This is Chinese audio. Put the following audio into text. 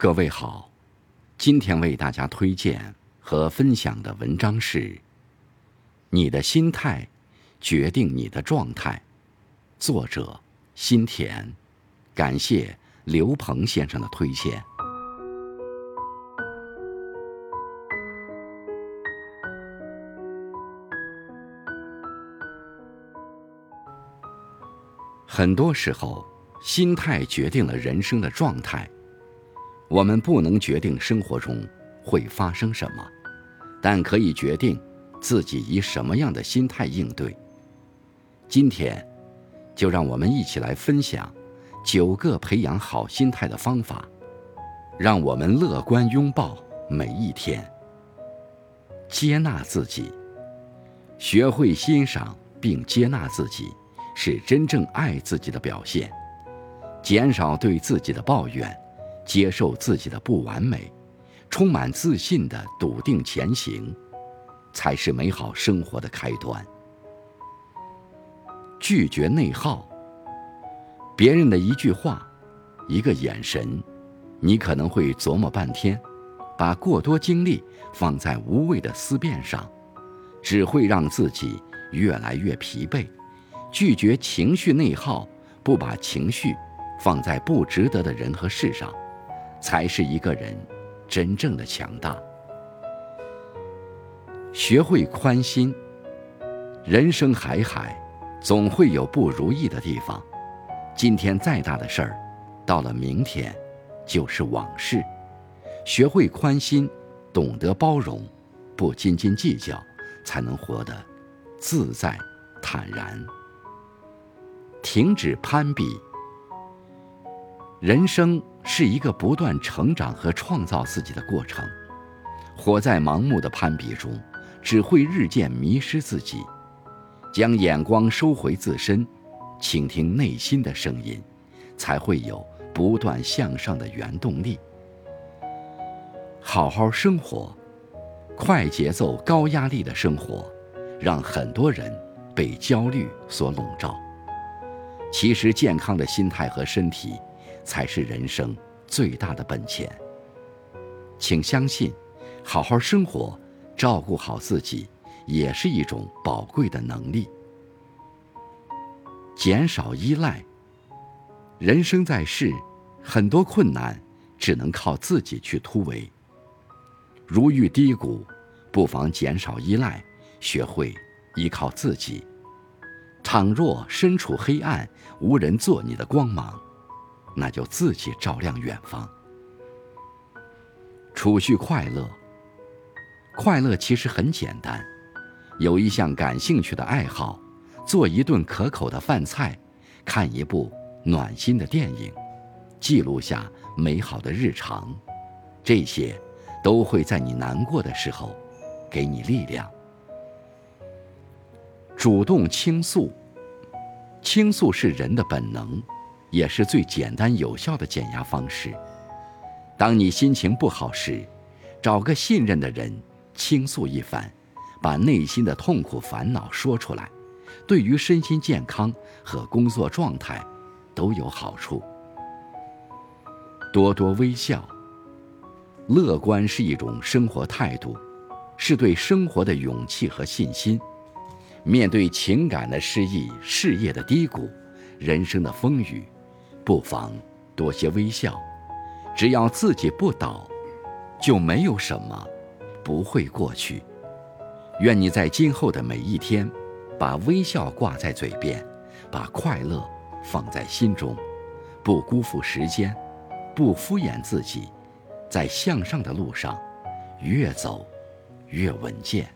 各位好，今天为大家推荐和分享的文章是《你的心态决定你的状态》，作者心田，感谢刘鹏先生的推荐。很多时候，心态决定了人生的状态。我们不能决定生活中会发生什么，但可以决定自己以什么样的心态应对。今天，就让我们一起来分享九个培养好心态的方法，让我们乐观拥抱每一天。接纳自己，学会欣赏并接纳自己。是真正爱自己的表现，减少对自己的抱怨，接受自己的不完美，充满自信的笃定前行，才是美好生活的开端。拒绝内耗。别人的一句话，一个眼神，你可能会琢磨半天，把过多精力放在无谓的思辨上，只会让自己越来越疲惫。拒绝情绪内耗，不把情绪放在不值得的人和事上，才是一个人真正的强大。学会宽心。人生海海，总会有不如意的地方。今天再大的事儿，到了明天就是往事。学会宽心，懂得包容，不斤斤计较，才能活得自在坦然。停止攀比。人生是一个不断成长和创造自己的过程，活在盲目的攀比中，只会日渐迷失自己。将眼光收回自身，倾听内心的声音，才会有不断向上的原动力。好好生活，快节奏、高压力的生活，让很多人被焦虑所笼罩。其实，健康的心态和身体，才是人生最大的本钱。请相信，好好生活，照顾好自己，也是一种宝贵的能力。减少依赖。人生在世，很多困难只能靠自己去突围。如遇低谷，不妨减少依赖，学会依靠自己。倘若身处黑暗，无人做你的光芒，那就自己照亮远方。储蓄快乐，快乐其实很简单，有一项感兴趣的爱好，做一顿可口的饭菜，看一部暖心的电影，记录下美好的日常，这些都会在你难过的时候给你力量。主动倾诉，倾诉是人的本能，也是最简单有效的减压方式。当你心情不好时，找个信任的人倾诉一番，把内心的痛苦烦恼说出来，对于身心健康和工作状态都有好处。多多微笑，乐观是一种生活态度，是对生活的勇气和信心。面对情感的失意、事业的低谷、人生的风雨，不妨多些微笑。只要自己不倒，就没有什么不会过去。愿你在今后的每一天，把微笑挂在嘴边，把快乐放在心中，不辜负时间，不敷衍自己，在向上的路上越走越稳健。